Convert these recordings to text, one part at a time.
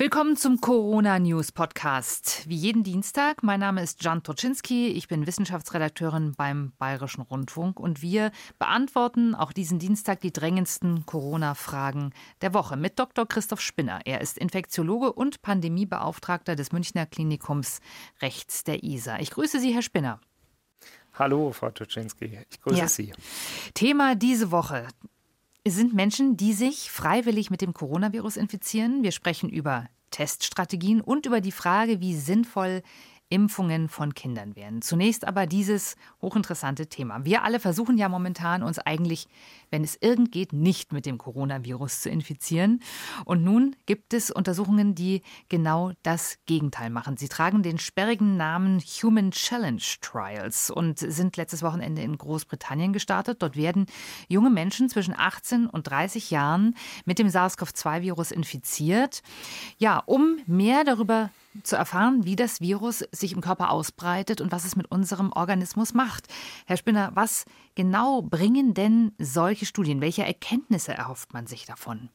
Willkommen zum Corona News Podcast. Wie jeden Dienstag, mein Name ist Jan Toczynski, ich bin Wissenschaftsredakteurin beim Bayerischen Rundfunk und wir beantworten auch diesen Dienstag die drängendsten Corona-Fragen der Woche mit Dr. Christoph Spinner. Er ist Infektiologe und Pandemiebeauftragter des Münchner Klinikums rechts der ISA. Ich grüße Sie, Herr Spinner. Hallo, Frau Toczynski, ich grüße ja. Sie. Thema diese Woche sind Menschen, die sich freiwillig mit dem Coronavirus infizieren. Wir sprechen über Teststrategien und über die Frage, wie sinnvoll Impfungen von Kindern wären. Zunächst aber dieses hochinteressante Thema. Wir alle versuchen ja momentan, uns eigentlich, wenn es irgend geht, nicht mit dem Coronavirus zu infizieren. Und nun gibt es Untersuchungen, die genau das Gegenteil machen. Sie tragen den sperrigen Namen Human Challenge Trials und sind letztes Wochenende in Großbritannien gestartet. Dort werden junge Menschen zwischen 18 und 30 Jahren mit dem SARS-CoV-2-Virus infiziert. Ja, um mehr darüber zu erfahren, wie das Virus sich im Körper ausbreitet und was es mit unserem Organismus macht. Herr Spinner, was genau bringen denn solche Studien? Welche Erkenntnisse erhofft man sich davon?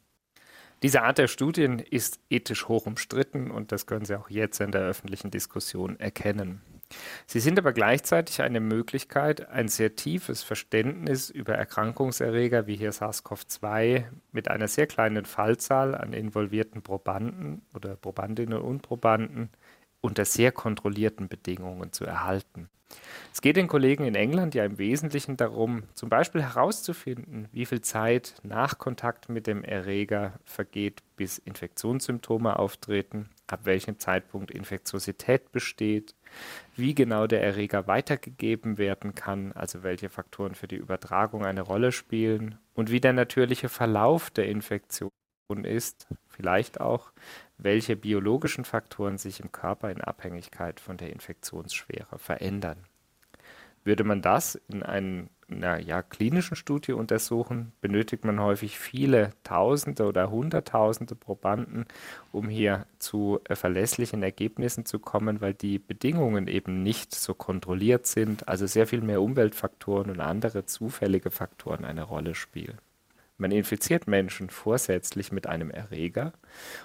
Diese Art der Studien ist ethisch hoch umstritten und das können Sie auch jetzt in der öffentlichen Diskussion erkennen. Sie sind aber gleichzeitig eine Möglichkeit, ein sehr tiefes Verständnis über Erkrankungserreger wie hier SARS-CoV-2 mit einer sehr kleinen Fallzahl an involvierten Probanden oder Probandinnen und Probanden unter sehr kontrollierten Bedingungen zu erhalten. Es geht den Kollegen in England ja im Wesentlichen darum, zum Beispiel herauszufinden, wie viel Zeit nach Kontakt mit dem Erreger vergeht, bis Infektionssymptome auftreten, ab welchem Zeitpunkt Infektiosität besteht, wie genau der Erreger weitergegeben werden kann, also welche Faktoren für die Übertragung eine Rolle spielen und wie der natürliche Verlauf der Infektion ist, vielleicht auch, welche biologischen Faktoren sich im Körper in Abhängigkeit von der Infektionsschwere verändern. Würde man das in einer ja, klinischen Studie untersuchen, benötigt man häufig viele Tausende oder Hunderttausende Probanden, um hier zu äh, verlässlichen Ergebnissen zu kommen, weil die Bedingungen eben nicht so kontrolliert sind, also sehr viel mehr Umweltfaktoren und andere zufällige Faktoren eine Rolle spielen. Man infiziert Menschen vorsätzlich mit einem Erreger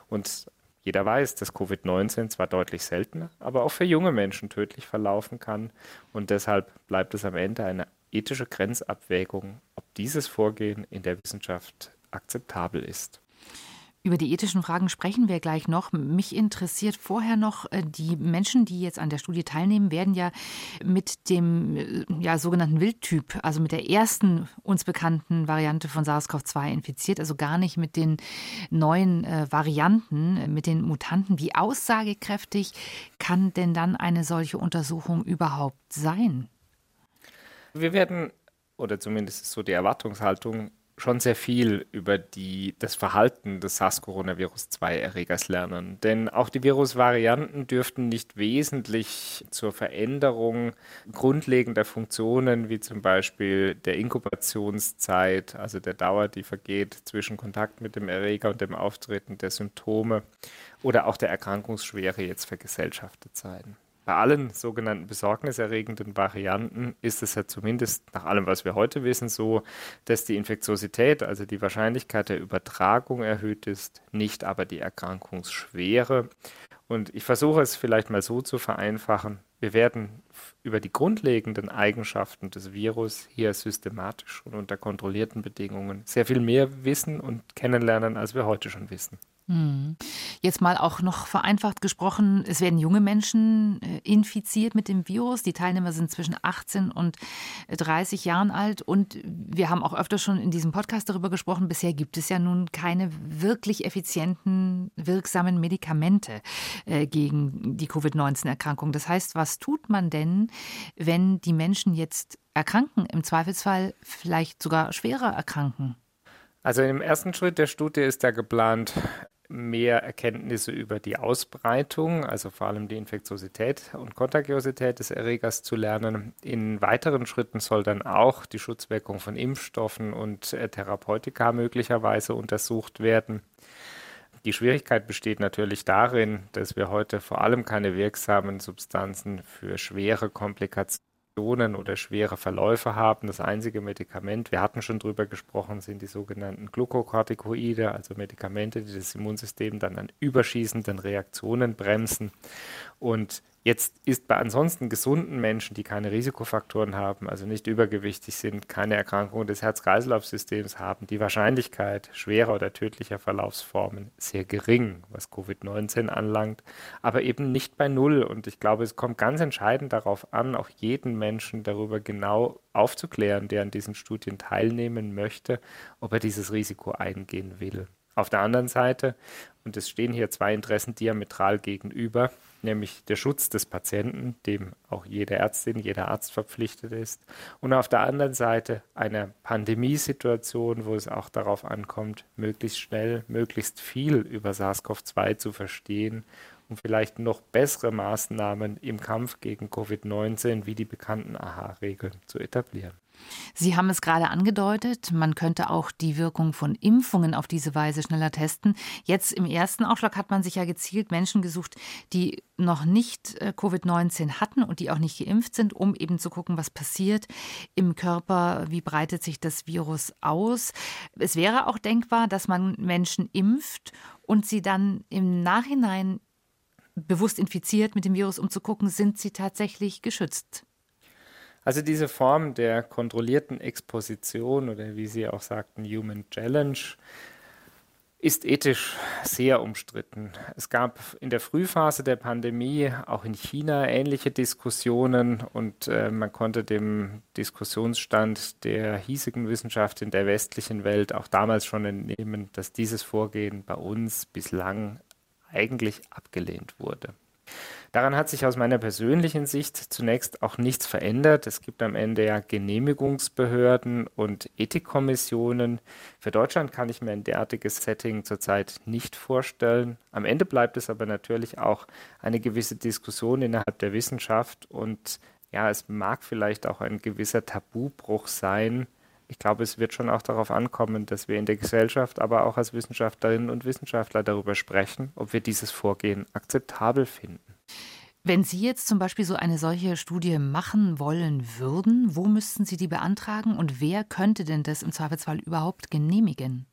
und jeder weiß, dass Covid-19 zwar deutlich seltener, aber auch für junge Menschen tödlich verlaufen kann und deshalb bleibt es am Ende eine ethische Grenzabwägung, ob dieses Vorgehen in der Wissenschaft akzeptabel ist. Über die ethischen Fragen sprechen wir gleich noch. Mich interessiert vorher noch, äh, die Menschen, die jetzt an der Studie teilnehmen, werden ja mit dem äh, ja, sogenannten Wildtyp, also mit der ersten uns bekannten Variante von SARS-CoV-2 infiziert, also gar nicht mit den neuen äh, Varianten, mit den Mutanten. Wie aussagekräftig kann denn dann eine solche Untersuchung überhaupt sein? Wir werden, oder zumindest ist so die Erwartungshaltung, schon sehr viel über die, das Verhalten des SARS-Coronavirus-2-Erregers lernen. Denn auch die Virusvarianten dürften nicht wesentlich zur Veränderung grundlegender Funktionen, wie zum Beispiel der Inkubationszeit, also der Dauer, die vergeht zwischen Kontakt mit dem Erreger und dem Auftreten der Symptome, oder auch der Erkrankungsschwere jetzt vergesellschaftet sein. Bei allen sogenannten besorgniserregenden Varianten ist es ja zumindest nach allem, was wir heute wissen, so, dass die Infektiosität, also die Wahrscheinlichkeit der Übertragung erhöht ist, nicht aber die Erkrankungsschwere. Und ich versuche es vielleicht mal so zu vereinfachen. Wir werden über die grundlegenden Eigenschaften des Virus hier systematisch und unter kontrollierten Bedingungen sehr viel mehr wissen und kennenlernen, als wir heute schon wissen. Hm. Jetzt mal auch noch vereinfacht gesprochen, es werden junge Menschen äh, infiziert mit dem Virus. Die Teilnehmer sind zwischen 18 und 30 Jahren alt. Und wir haben auch öfter schon in diesem Podcast darüber gesprochen, bisher gibt es ja nun keine wirklich effizienten, wirksamen Medikamente äh, gegen die Covid-19-Erkrankung. Das heißt, was tut man denn, wenn die Menschen jetzt erkranken, im Zweifelsfall vielleicht sogar schwerer erkranken? Also im ersten Schritt der Studie ist da geplant, mehr Erkenntnisse über die Ausbreitung, also vor allem die Infektiosität und Kontagiosität des Erregers zu lernen. In weiteren Schritten soll dann auch die Schutzwirkung von Impfstoffen und äh, Therapeutika möglicherweise untersucht werden. Die Schwierigkeit besteht natürlich darin, dass wir heute vor allem keine wirksamen Substanzen für schwere Komplikationen oder schwere Verläufe haben. Das einzige Medikament, wir hatten schon drüber gesprochen, sind die sogenannten Glukokortikoide, also Medikamente, die das Immunsystem dann an überschießenden Reaktionen bremsen. Und Jetzt ist bei ansonsten gesunden Menschen, die keine Risikofaktoren haben, also nicht übergewichtig sind, keine Erkrankungen des Herz-Kreislauf-Systems haben, die Wahrscheinlichkeit schwerer oder tödlicher Verlaufsformen sehr gering, was Covid-19 anlangt, aber eben nicht bei Null. Und ich glaube, es kommt ganz entscheidend darauf an, auch jeden Menschen darüber genau aufzuklären, der an diesen Studien teilnehmen möchte, ob er dieses Risiko eingehen will. Auf der anderen Seite, und es stehen hier zwei Interessen diametral gegenüber, nämlich der Schutz des Patienten, dem auch jede Ärztin, jeder Arzt verpflichtet ist, und auf der anderen Seite eine Pandemiesituation, wo es auch darauf ankommt, möglichst schnell, möglichst viel über SARS-CoV-2 zu verstehen um vielleicht noch bessere Maßnahmen im Kampf gegen Covid-19 wie die bekannten AHA-Regeln zu etablieren. Sie haben es gerade angedeutet, man könnte auch die Wirkung von Impfungen auf diese Weise schneller testen. Jetzt im ersten Aufschlag hat man sich ja gezielt Menschen gesucht, die noch nicht äh, Covid-19 hatten und die auch nicht geimpft sind, um eben zu gucken, was passiert im Körper, wie breitet sich das Virus aus. Es wäre auch denkbar, dass man Menschen impft und sie dann im Nachhinein bewusst infiziert mit dem Virus, um zu gucken, sind sie tatsächlich geschützt. Also diese Form der kontrollierten Exposition oder wie Sie auch sagten, Human Challenge, ist ethisch sehr umstritten. Es gab in der Frühphase der Pandemie auch in China ähnliche Diskussionen und äh, man konnte dem Diskussionsstand der hiesigen Wissenschaft in der westlichen Welt auch damals schon entnehmen, dass dieses Vorgehen bei uns bislang eigentlich abgelehnt wurde. Daran hat sich aus meiner persönlichen Sicht zunächst auch nichts verändert. Es gibt am Ende ja Genehmigungsbehörden und Ethikkommissionen. Für Deutschland kann ich mir ein derartiges Setting zurzeit nicht vorstellen. Am Ende bleibt es aber natürlich auch eine gewisse Diskussion innerhalb der Wissenschaft und ja, es mag vielleicht auch ein gewisser Tabubruch sein, ich glaube, es wird schon auch darauf ankommen, dass wir in der Gesellschaft, aber auch als Wissenschaftlerinnen und Wissenschaftler darüber sprechen, ob wir dieses Vorgehen akzeptabel finden. Wenn Sie jetzt zum Beispiel so eine solche Studie machen wollen würden, wo müssten Sie die beantragen und wer könnte denn das im Zweifelsfall überhaupt genehmigen?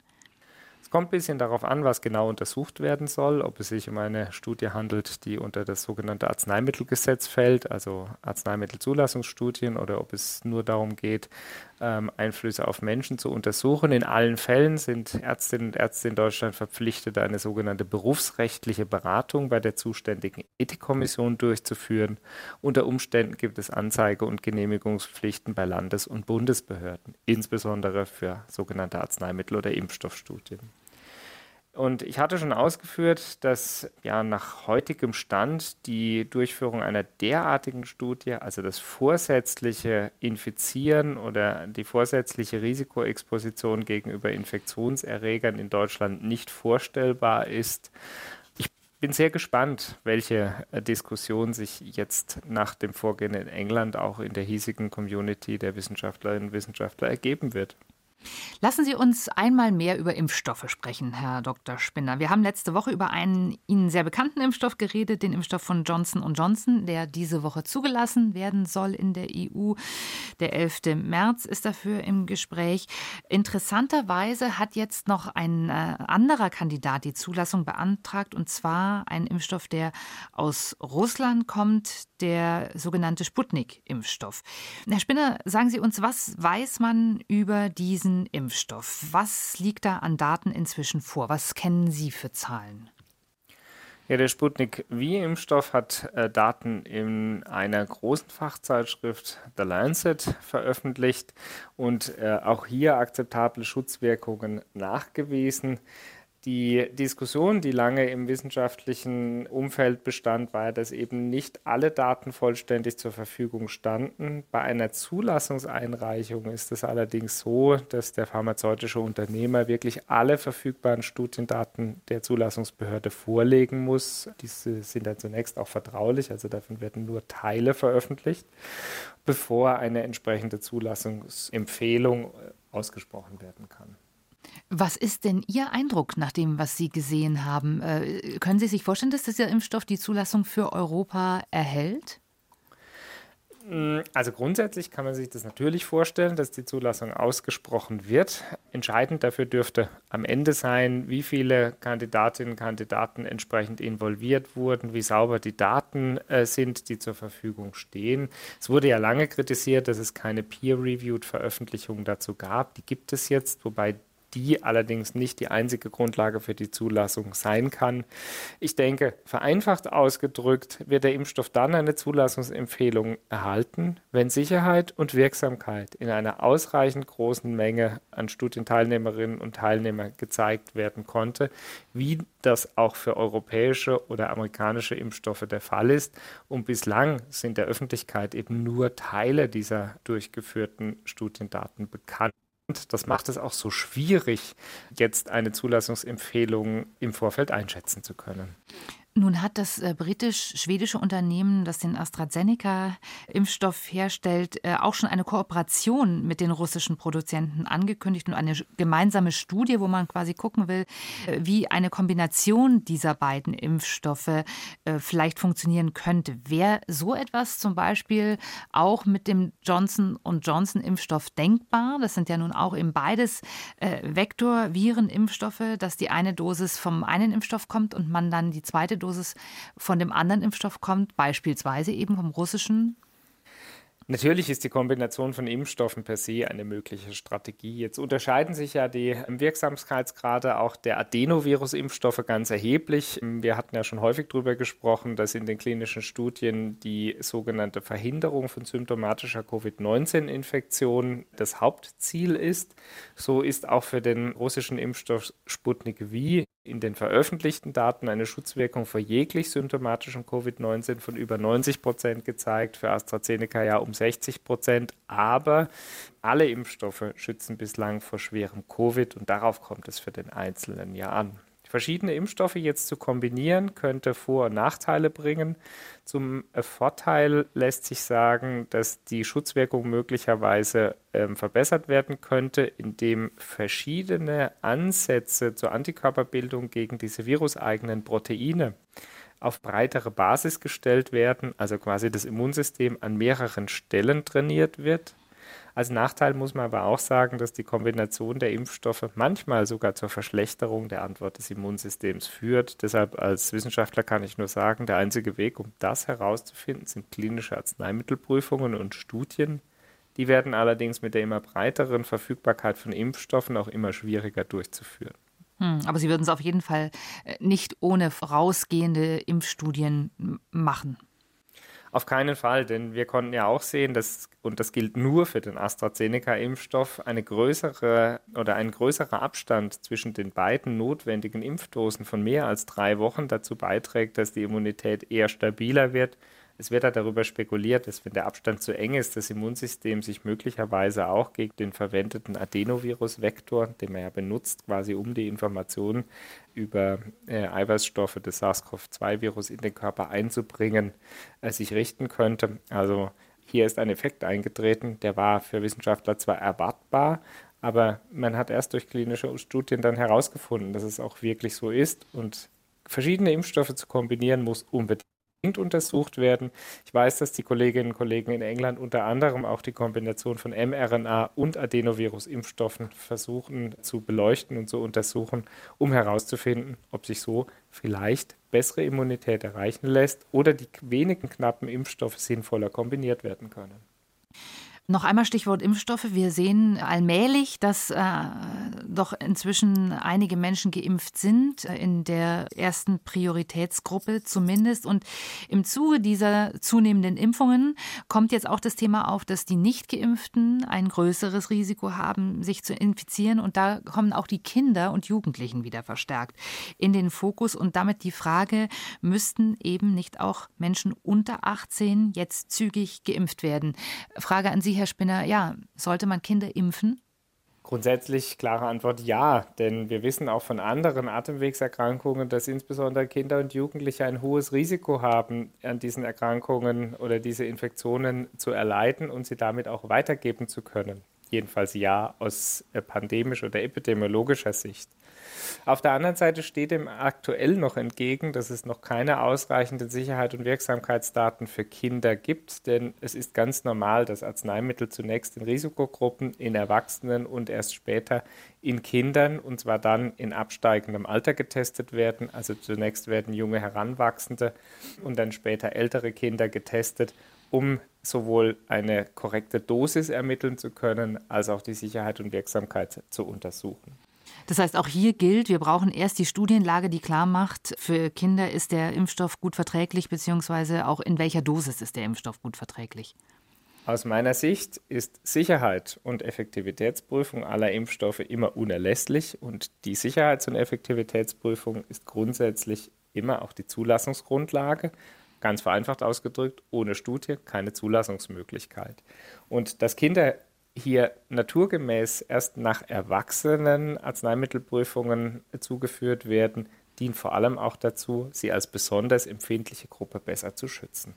Es kommt ein bisschen darauf an, was genau untersucht werden soll, ob es sich um eine Studie handelt, die unter das sogenannte Arzneimittelgesetz fällt, also Arzneimittelzulassungsstudien, oder ob es nur darum geht, ähm, Einflüsse auf Menschen zu untersuchen. In allen Fällen sind Ärztinnen und Ärzte in Deutschland verpflichtet, eine sogenannte berufsrechtliche Beratung bei der zuständigen Ethikkommission durchzuführen. Unter Umständen gibt es Anzeige- und Genehmigungspflichten bei Landes- und Bundesbehörden, insbesondere für sogenannte Arzneimittel- oder Impfstoffstudien. Und ich hatte schon ausgeführt, dass ja nach heutigem Stand die Durchführung einer derartigen Studie, also das vorsätzliche Infizieren oder die vorsätzliche Risikoexposition gegenüber Infektionserregern in Deutschland nicht vorstellbar ist. Ich bin sehr gespannt, welche Diskussion sich jetzt nach dem Vorgehen in England auch in der hiesigen Community der Wissenschaftlerinnen und Wissenschaftler ergeben wird. Lassen Sie uns einmal mehr über Impfstoffe sprechen, Herr Dr. Spinner. Wir haben letzte Woche über einen Ihnen sehr bekannten Impfstoff geredet, den Impfstoff von Johnson Johnson, der diese Woche zugelassen werden soll in der EU. Der 11. März ist dafür im Gespräch. Interessanterweise hat jetzt noch ein äh, anderer Kandidat die Zulassung beantragt, und zwar ein Impfstoff, der aus Russland kommt, der sogenannte Sputnik-Impfstoff. Herr Spinner, sagen Sie uns, was weiß man über diesen Impfstoff. Was liegt da an Daten inzwischen vor? Was kennen Sie für Zahlen? Ja, der Sputnik V-Impfstoff hat äh, Daten in einer großen Fachzeitschrift The Lancet veröffentlicht und äh, auch hier akzeptable Schutzwirkungen nachgewiesen. Die Diskussion, die lange im wissenschaftlichen Umfeld bestand, war, dass eben nicht alle Daten vollständig zur Verfügung standen. Bei einer Zulassungseinreichung ist es allerdings so, dass der pharmazeutische Unternehmer wirklich alle verfügbaren Studiendaten der Zulassungsbehörde vorlegen muss. Diese sind dann zunächst auch vertraulich, also davon werden nur Teile veröffentlicht, bevor eine entsprechende Zulassungsempfehlung ausgesprochen werden kann. Was ist denn Ihr Eindruck nach dem, was Sie gesehen haben? Äh, können Sie sich vorstellen, dass dieser Impfstoff die Zulassung für Europa erhält? Also grundsätzlich kann man sich das natürlich vorstellen, dass die Zulassung ausgesprochen wird. Entscheidend dafür dürfte am Ende sein, wie viele Kandidatinnen und Kandidaten entsprechend involviert wurden, wie sauber die Daten äh, sind, die zur Verfügung stehen. Es wurde ja lange kritisiert, dass es keine peer-reviewed Veröffentlichung dazu gab. Die gibt es jetzt, wobei die allerdings nicht die einzige Grundlage für die Zulassung sein kann. Ich denke, vereinfacht ausgedrückt wird der Impfstoff dann eine Zulassungsempfehlung erhalten, wenn Sicherheit und Wirksamkeit in einer ausreichend großen Menge an Studienteilnehmerinnen und Teilnehmern gezeigt werden konnte, wie das auch für europäische oder amerikanische Impfstoffe der Fall ist. Und bislang sind der Öffentlichkeit eben nur Teile dieser durchgeführten Studiendaten bekannt. Das macht es auch so schwierig, jetzt eine Zulassungsempfehlung im Vorfeld einschätzen zu können. Nun hat das äh, britisch-schwedische Unternehmen, das den AstraZeneca-Impfstoff herstellt, äh, auch schon eine Kooperation mit den russischen Produzenten angekündigt und eine gemeinsame Studie, wo man quasi gucken will, äh, wie eine Kombination dieser beiden Impfstoffe vielleicht funktionieren könnte. Wäre so etwas zum Beispiel auch mit dem Johnson Johnson-Impfstoff denkbar? Das sind ja nun auch eben beides Vektor-Viren-Impfstoffe, dass die eine Dosis vom einen Impfstoff kommt und man dann die zweite Dosis Dosis von dem anderen Impfstoff kommt, beispielsweise eben vom russischen Natürlich ist die Kombination von Impfstoffen per se eine mögliche Strategie. Jetzt unterscheiden sich ja die Wirksamkeitsgrade auch der Adenovirus-Impfstoffe ganz erheblich. Wir hatten ja schon häufig darüber gesprochen, dass in den klinischen Studien die sogenannte Verhinderung von symptomatischer Covid-19-Infektion das Hauptziel ist. So ist auch für den russischen Impfstoff Sputnik V in den veröffentlichten Daten eine Schutzwirkung vor jeglich symptomatischem Covid-19 von über 90 Prozent gezeigt, für AstraZeneca ja um 60 Prozent. Aber alle Impfstoffe schützen bislang vor schwerem Covid und darauf kommt es für den Einzelnen ja an. Verschiedene Impfstoffe jetzt zu kombinieren, könnte Vor- und Nachteile bringen. Zum Vorteil lässt sich sagen, dass die Schutzwirkung möglicherweise äh, verbessert werden könnte, indem verschiedene Ansätze zur Antikörperbildung gegen diese viruseigenen Proteine auf breitere Basis gestellt werden, also quasi das Immunsystem an mehreren Stellen trainiert wird. Als Nachteil muss man aber auch sagen, dass die Kombination der Impfstoffe manchmal sogar zur Verschlechterung der Antwort des Immunsystems führt. Deshalb als Wissenschaftler kann ich nur sagen, der einzige Weg, um das herauszufinden, sind klinische Arzneimittelprüfungen und Studien. Die werden allerdings mit der immer breiteren Verfügbarkeit von Impfstoffen auch immer schwieriger durchzuführen. Hm, aber Sie würden es auf jeden Fall äh, nicht ohne vorausgehende Impfstudien machen. Auf keinen Fall, denn wir konnten ja auch sehen, dass, und das gilt nur für den AstraZeneca-Impfstoff, eine größere oder ein größerer Abstand zwischen den beiden notwendigen Impfdosen von mehr als drei Wochen dazu beiträgt, dass die Immunität eher stabiler wird es wird da darüber spekuliert, dass wenn der Abstand zu eng ist, das Immunsystem sich möglicherweise auch gegen den verwendeten Adenovirus-Vektor, den man ja benutzt, quasi um die Informationen über äh, Eiweißstoffe des SARS-CoV-2-Virus in den Körper einzubringen, äh, sich richten könnte. Also hier ist ein Effekt eingetreten, der war für Wissenschaftler zwar erwartbar, aber man hat erst durch klinische Studien dann herausgefunden, dass es auch wirklich so ist und verschiedene Impfstoffe zu kombinieren muss unbedingt untersucht werden. Ich weiß, dass die Kolleginnen und Kollegen in England unter anderem auch die Kombination von mRNA und Adenovirus-Impfstoffen versuchen zu beleuchten und zu untersuchen, um herauszufinden, ob sich so vielleicht bessere Immunität erreichen lässt oder die wenigen knappen Impfstoffe sinnvoller kombiniert werden können. Noch einmal Stichwort Impfstoffe. Wir sehen allmählich, dass äh, doch inzwischen einige Menschen geimpft sind, äh, in der ersten Prioritätsgruppe zumindest. Und im Zuge dieser zunehmenden Impfungen kommt jetzt auch das Thema auf, dass die Nicht-Geimpften ein größeres Risiko haben, sich zu infizieren. Und da kommen auch die Kinder und Jugendlichen wieder verstärkt in den Fokus. Und damit die Frage, müssten eben nicht auch Menschen unter 18 jetzt zügig geimpft werden? Frage an Sie, Herr Spinner, ja, sollte man Kinder impfen? Grundsätzlich klare Antwort ja, denn wir wissen auch von anderen Atemwegserkrankungen, dass insbesondere Kinder und Jugendliche ein hohes Risiko haben, an diesen Erkrankungen oder diese Infektionen zu erleiden und sie damit auch weitergeben zu können. Jedenfalls ja aus pandemischer oder epidemiologischer Sicht. Auf der anderen Seite steht dem aktuell noch entgegen, dass es noch keine ausreichenden Sicherheit und Wirksamkeitsdaten für Kinder gibt, denn es ist ganz normal, dass Arzneimittel zunächst in Risikogruppen, in Erwachsenen und erst später in Kindern und zwar dann in absteigendem Alter getestet werden. Also zunächst werden junge Heranwachsende und dann später ältere Kinder getestet, um sowohl eine korrekte Dosis ermitteln zu können, als auch die Sicherheit und Wirksamkeit zu untersuchen. Das heißt, auch hier gilt, wir brauchen erst die Studienlage, die klar macht, für Kinder ist der Impfstoff gut verträglich, beziehungsweise auch in welcher Dosis ist der Impfstoff gut verträglich. Aus meiner Sicht ist Sicherheit und Effektivitätsprüfung aller Impfstoffe immer unerlässlich und die Sicherheits- und Effektivitätsprüfung ist grundsätzlich immer auch die Zulassungsgrundlage. Ganz vereinfacht ausgedrückt, ohne Studie keine Zulassungsmöglichkeit. Und dass Kinder hier naturgemäß erst nach erwachsenen Arzneimittelprüfungen zugeführt werden, dient vor allem auch dazu, sie als besonders empfindliche Gruppe besser zu schützen.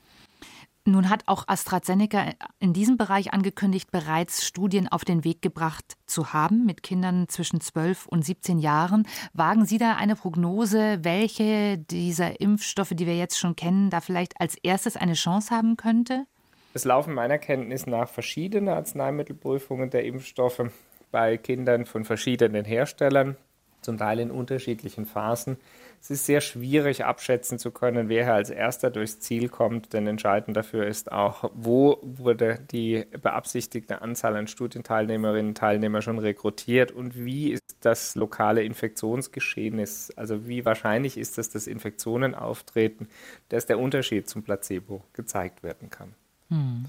Nun hat auch AstraZeneca in diesem Bereich angekündigt, bereits Studien auf den Weg gebracht zu haben mit Kindern zwischen 12 und 17 Jahren. Wagen Sie da eine Prognose, welche dieser Impfstoffe, die wir jetzt schon kennen, da vielleicht als erstes eine Chance haben könnte? Es laufen meiner Kenntnis nach verschiedene Arzneimittelprüfungen der Impfstoffe bei Kindern von verschiedenen Herstellern, zum Teil in unterschiedlichen Phasen. Es ist sehr schwierig abschätzen zu können, wer als erster durchs Ziel kommt, denn entscheidend dafür ist auch, wo wurde die beabsichtigte Anzahl an Studienteilnehmerinnen und Teilnehmern schon rekrutiert und wie ist das lokale Infektionsgeschehen also wie wahrscheinlich ist es, dass Infektionen auftreten, dass der Unterschied zum Placebo gezeigt werden kann. Hm.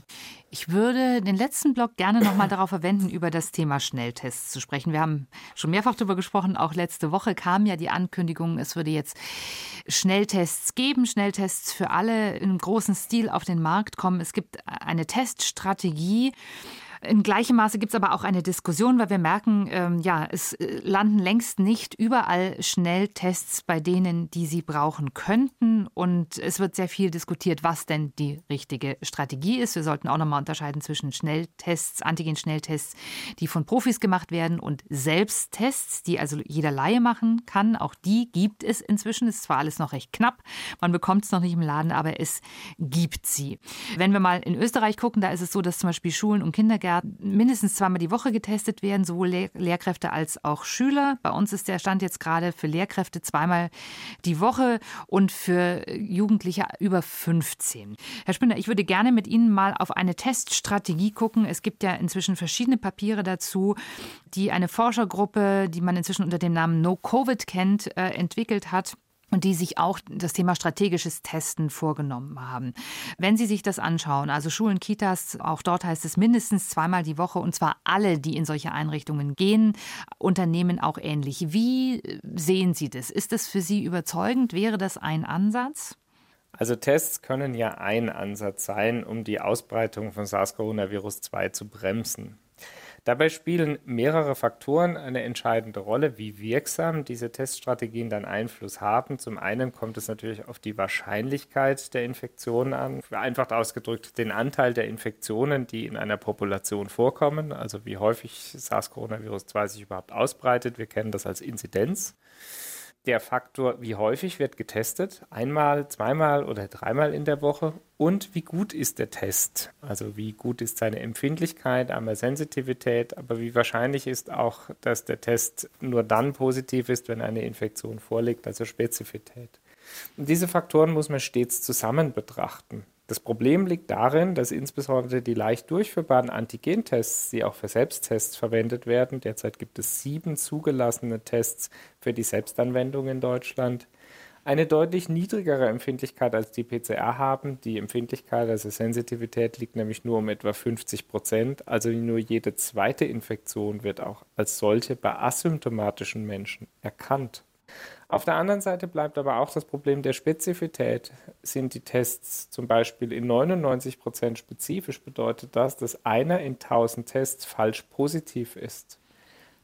Ich würde den letzten Block gerne nochmal darauf verwenden, über das Thema Schnelltests zu sprechen. Wir haben schon mehrfach darüber gesprochen. Auch letzte Woche kam ja die Ankündigung, es würde jetzt Schnelltests geben, Schnelltests für alle im großen Stil auf den Markt kommen. Es gibt eine Teststrategie. In gleichem Maße gibt es aber auch eine Diskussion, weil wir merken, ähm, ja, es äh, landen längst nicht überall Schnelltests bei denen, die sie brauchen könnten. Und es wird sehr viel diskutiert, was denn die richtige Strategie ist. Wir sollten auch nochmal unterscheiden zwischen Schnelltests, Antigen-Schnelltests, die von Profis gemacht werden und Selbsttests, die also jeder Laie machen kann. Auch die gibt es inzwischen. Es ist zwar alles noch recht knapp, man bekommt es noch nicht im Laden, aber es gibt sie. Wenn wir mal in Österreich gucken, da ist es so, dass zum Beispiel Schulen und Kindergärten Kindergärten mindestens zweimal die Woche getestet werden, sowohl Lehr Lehrkräfte als auch Schüler. Bei uns ist der Stand jetzt gerade für Lehrkräfte zweimal die Woche und für Jugendliche über 15. Herr Spinner, ich würde gerne mit Ihnen mal auf eine Teststrategie gucken. Es gibt ja inzwischen verschiedene Papiere dazu, die eine Forschergruppe, die man inzwischen unter dem Namen No Covid kennt, äh, entwickelt hat und die sich auch das Thema strategisches Testen vorgenommen haben. Wenn Sie sich das anschauen, also Schulen, Kitas, auch dort heißt es mindestens zweimal die Woche und zwar alle, die in solche Einrichtungen gehen, Unternehmen auch ähnlich. Wie sehen Sie das? Ist das für Sie überzeugend? Wäre das ein Ansatz? Also Tests können ja ein Ansatz sein, um die Ausbreitung von SARS-CoV-2 zu bremsen. Dabei spielen mehrere Faktoren eine entscheidende Rolle, wie wirksam diese Teststrategien dann Einfluss haben. Zum einen kommt es natürlich auf die Wahrscheinlichkeit der Infektionen an, vereinfacht ausgedrückt den Anteil der Infektionen, die in einer Population vorkommen, also wie häufig SARS-CoV-2 sich überhaupt ausbreitet. Wir kennen das als Inzidenz der Faktor, wie häufig wird getestet, einmal, zweimal oder dreimal in der Woche und wie gut ist der Test, also wie gut ist seine Empfindlichkeit, einmal Sensitivität, aber wie wahrscheinlich ist auch, dass der Test nur dann positiv ist, wenn eine Infektion vorliegt, also Spezifität. Und diese Faktoren muss man stets zusammen betrachten. Das Problem liegt darin, dass insbesondere die leicht durchführbaren Antigentests, die auch für Selbsttests verwendet werden, derzeit gibt es sieben zugelassene Tests für die Selbstanwendung in Deutschland, eine deutlich niedrigere Empfindlichkeit als die PCR haben. Die Empfindlichkeit, also Sensitivität, liegt nämlich nur um etwa 50 Prozent. Also nur jede zweite Infektion wird auch als solche bei asymptomatischen Menschen erkannt. Auf der anderen Seite bleibt aber auch das Problem der Spezifität. Sind die Tests zum Beispiel in 99 Prozent spezifisch, bedeutet das, dass einer in 1000 Tests falsch positiv ist.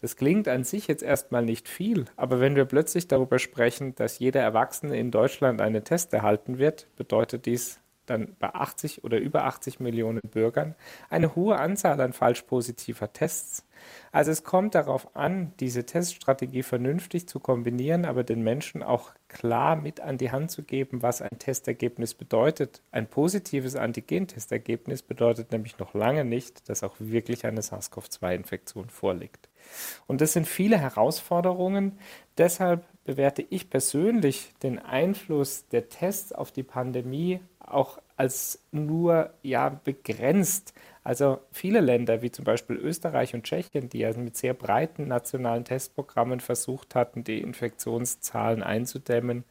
Das klingt an sich jetzt erstmal nicht viel, aber wenn wir plötzlich darüber sprechen, dass jeder Erwachsene in Deutschland einen Test erhalten wird, bedeutet dies dann bei 80 oder über 80 Millionen Bürgern eine hohe Anzahl an falsch positiver Tests. Also es kommt darauf an, diese Teststrategie vernünftig zu kombinieren, aber den Menschen auch klar mit an die Hand zu geben, was ein Testergebnis bedeutet. Ein positives Antigentestergebnis bedeutet nämlich noch lange nicht, dass auch wirklich eine SARS-CoV-2-Infektion vorliegt. Und das sind viele Herausforderungen. Deshalb bewerte ich persönlich den Einfluss der Tests auf die Pandemie auch als nur ja begrenzt. Also viele Länder, wie zum Beispiel Österreich und Tschechien, die ja mit sehr breiten nationalen Testprogrammen versucht hatten, die Infektionszahlen einzudämmen,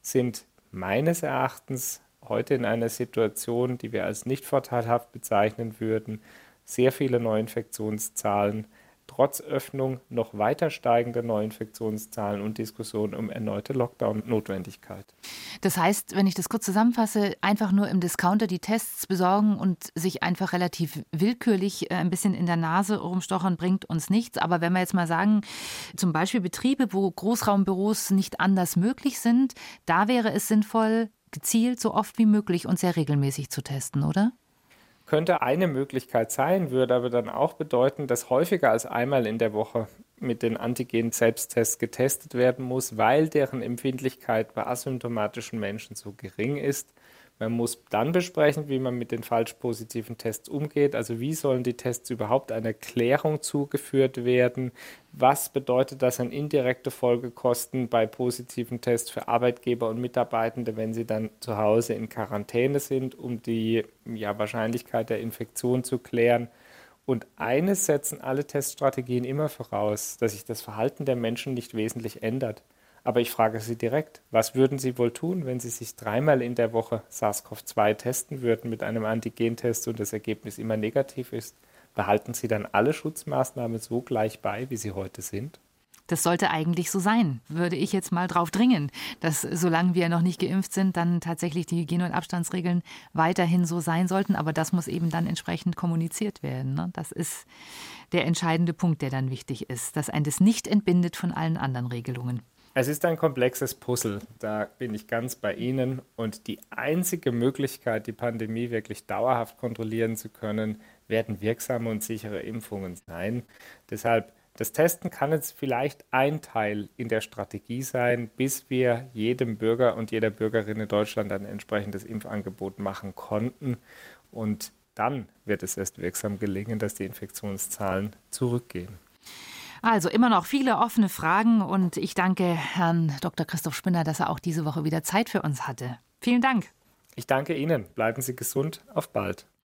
sind meines Erachtens heute in einer Situation, die wir als nicht vorteilhaft bezeichnen würden. Sehr viele Neuinfektionszahlen trotz Öffnung noch weiter steigende Neuinfektionszahlen und Diskussionen um erneute Lockdown-Notwendigkeit. Das heißt, wenn ich das kurz zusammenfasse, einfach nur im Discounter die Tests besorgen und sich einfach relativ willkürlich äh, ein bisschen in der Nase rumstochern, bringt uns nichts. Aber wenn wir jetzt mal sagen, zum Beispiel Betriebe, wo Großraumbüros nicht anders möglich sind, da wäre es sinnvoll, gezielt so oft wie möglich und sehr regelmäßig zu testen, oder? Könnte eine Möglichkeit sein, würde aber dann auch bedeuten, dass häufiger als einmal in der Woche mit den Antigen-Selbsttests getestet werden muss, weil deren Empfindlichkeit bei asymptomatischen Menschen so gering ist man muss dann besprechen, wie man mit den falsch positiven Tests umgeht. Also wie sollen die Tests überhaupt einer Klärung zugeführt werden? Was bedeutet das an indirekte Folgekosten bei positiven Tests für Arbeitgeber und Mitarbeitende, wenn sie dann zu Hause in Quarantäne sind, um die ja, Wahrscheinlichkeit der Infektion zu klären? Und eines setzen alle Teststrategien immer voraus, dass sich das Verhalten der Menschen nicht wesentlich ändert. Aber ich frage Sie direkt, was würden Sie wohl tun, wenn Sie sich dreimal in der Woche SARS-CoV-2 testen würden mit einem Antigentest und das Ergebnis immer negativ ist? Behalten Sie dann alle Schutzmaßnahmen so gleich bei, wie sie heute sind? Das sollte eigentlich so sein, würde ich jetzt mal drauf dringen, dass solange wir noch nicht geimpft sind, dann tatsächlich die Hygiene- und Abstandsregeln weiterhin so sein sollten. Aber das muss eben dann entsprechend kommuniziert werden. Ne? Das ist der entscheidende Punkt, der dann wichtig ist, dass ein das nicht entbindet von allen anderen Regelungen. Es ist ein komplexes Puzzle, da bin ich ganz bei Ihnen. Und die einzige Möglichkeit, die Pandemie wirklich dauerhaft kontrollieren zu können, werden wirksame und sichere Impfungen sein. Deshalb, das Testen kann jetzt vielleicht ein Teil in der Strategie sein, bis wir jedem Bürger und jeder Bürgerin in Deutschland ein entsprechendes Impfangebot machen konnten. Und dann wird es erst wirksam gelingen, dass die Infektionszahlen zurückgehen. Also immer noch viele offene Fragen und ich danke Herrn Dr. Christoph Spinner, dass er auch diese Woche wieder Zeit für uns hatte. Vielen Dank. Ich danke Ihnen. Bleiben Sie gesund. Auf bald.